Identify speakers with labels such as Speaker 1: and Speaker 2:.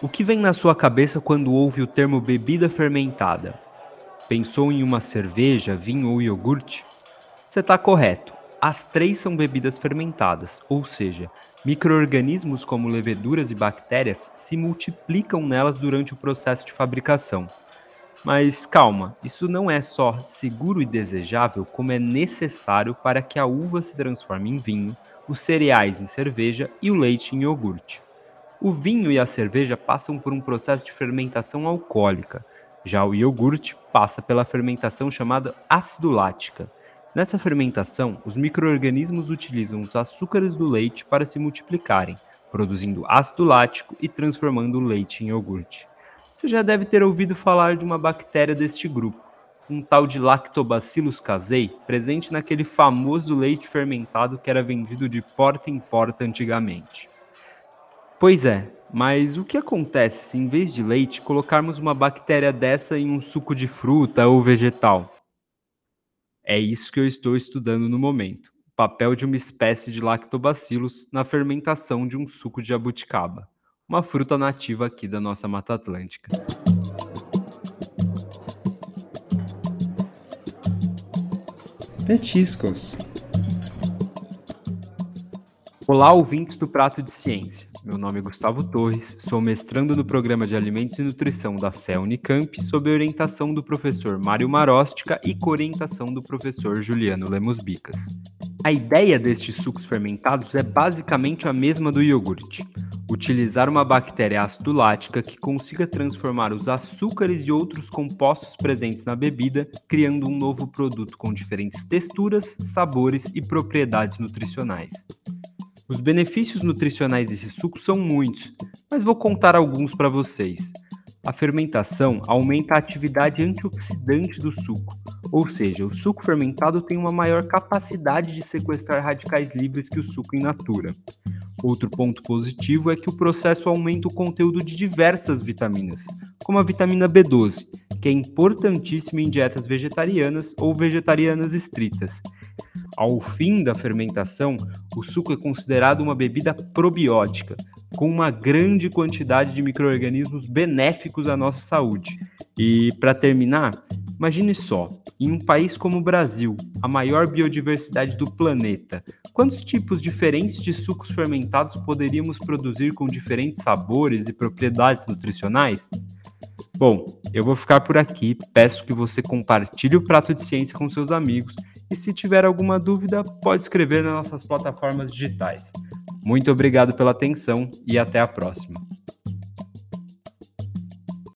Speaker 1: O que vem na sua cabeça quando ouve o termo bebida fermentada? Pensou em uma cerveja, vinho ou iogurte? Você está correto. As três são bebidas fermentadas, ou seja, microorganismos como leveduras e bactérias se multiplicam nelas durante o processo de fabricação. Mas calma, isso não é só seguro e desejável, como é necessário para que a uva se transforme em vinho, os cereais em cerveja e o leite em iogurte. O vinho e a cerveja passam por um processo de fermentação alcoólica. Já o iogurte passa pela fermentação chamada ácido lática. Nessa fermentação, os microorganismos utilizam os açúcares do leite para se multiplicarem, produzindo ácido lático e transformando o leite em iogurte. Você já deve ter ouvido falar de uma bactéria deste grupo, um tal de Lactobacillus casei, presente naquele famoso leite fermentado que era vendido de porta em porta antigamente. Pois é, mas o que acontece se em vez de leite colocarmos uma bactéria dessa em um suco de fruta ou vegetal? É isso que eu estou estudando no momento. O papel de uma espécie de lactobacillus na fermentação de um suco de jabuticaba, uma fruta nativa aqui da nossa Mata Atlântica.
Speaker 2: Petiscos.
Speaker 1: Olá, ouvintes do Prato de Ciência. Meu nome é Gustavo Torres, sou mestrando no Programa de Alimentos e Nutrição da FE Unicamp, sob orientação do professor Mário Marostica e coorientação do professor Juliano Lemos Bicas. A ideia destes sucos fermentados é basicamente a mesma do iogurte. Utilizar uma bactéria ácido lática que consiga transformar os açúcares e outros compostos presentes na bebida, criando um novo produto com diferentes texturas, sabores e propriedades nutricionais. Os benefícios nutricionais desse suco são muitos, mas vou contar alguns para vocês. A fermentação aumenta a atividade antioxidante do suco, ou seja, o suco fermentado tem uma maior capacidade de sequestrar radicais livres que o suco in natura. Outro ponto positivo é que o processo aumenta o conteúdo de diversas vitaminas, como a vitamina B12, que é importantíssima em dietas vegetarianas ou vegetarianas estritas, ao fim da fermentação, o suco é considerado uma bebida probiótica, com uma grande quantidade de micro-organismos benéficos à nossa saúde. E, para terminar, imagine só: em um país como o Brasil, a maior biodiversidade do planeta, quantos tipos diferentes de sucos fermentados poderíamos produzir com diferentes sabores e propriedades nutricionais? Bom, eu vou ficar por aqui. Peço que você compartilhe o prato de ciência com seus amigos e se tiver alguma dúvida, pode escrever nas nossas plataformas digitais. Muito obrigado pela atenção e até a próxima.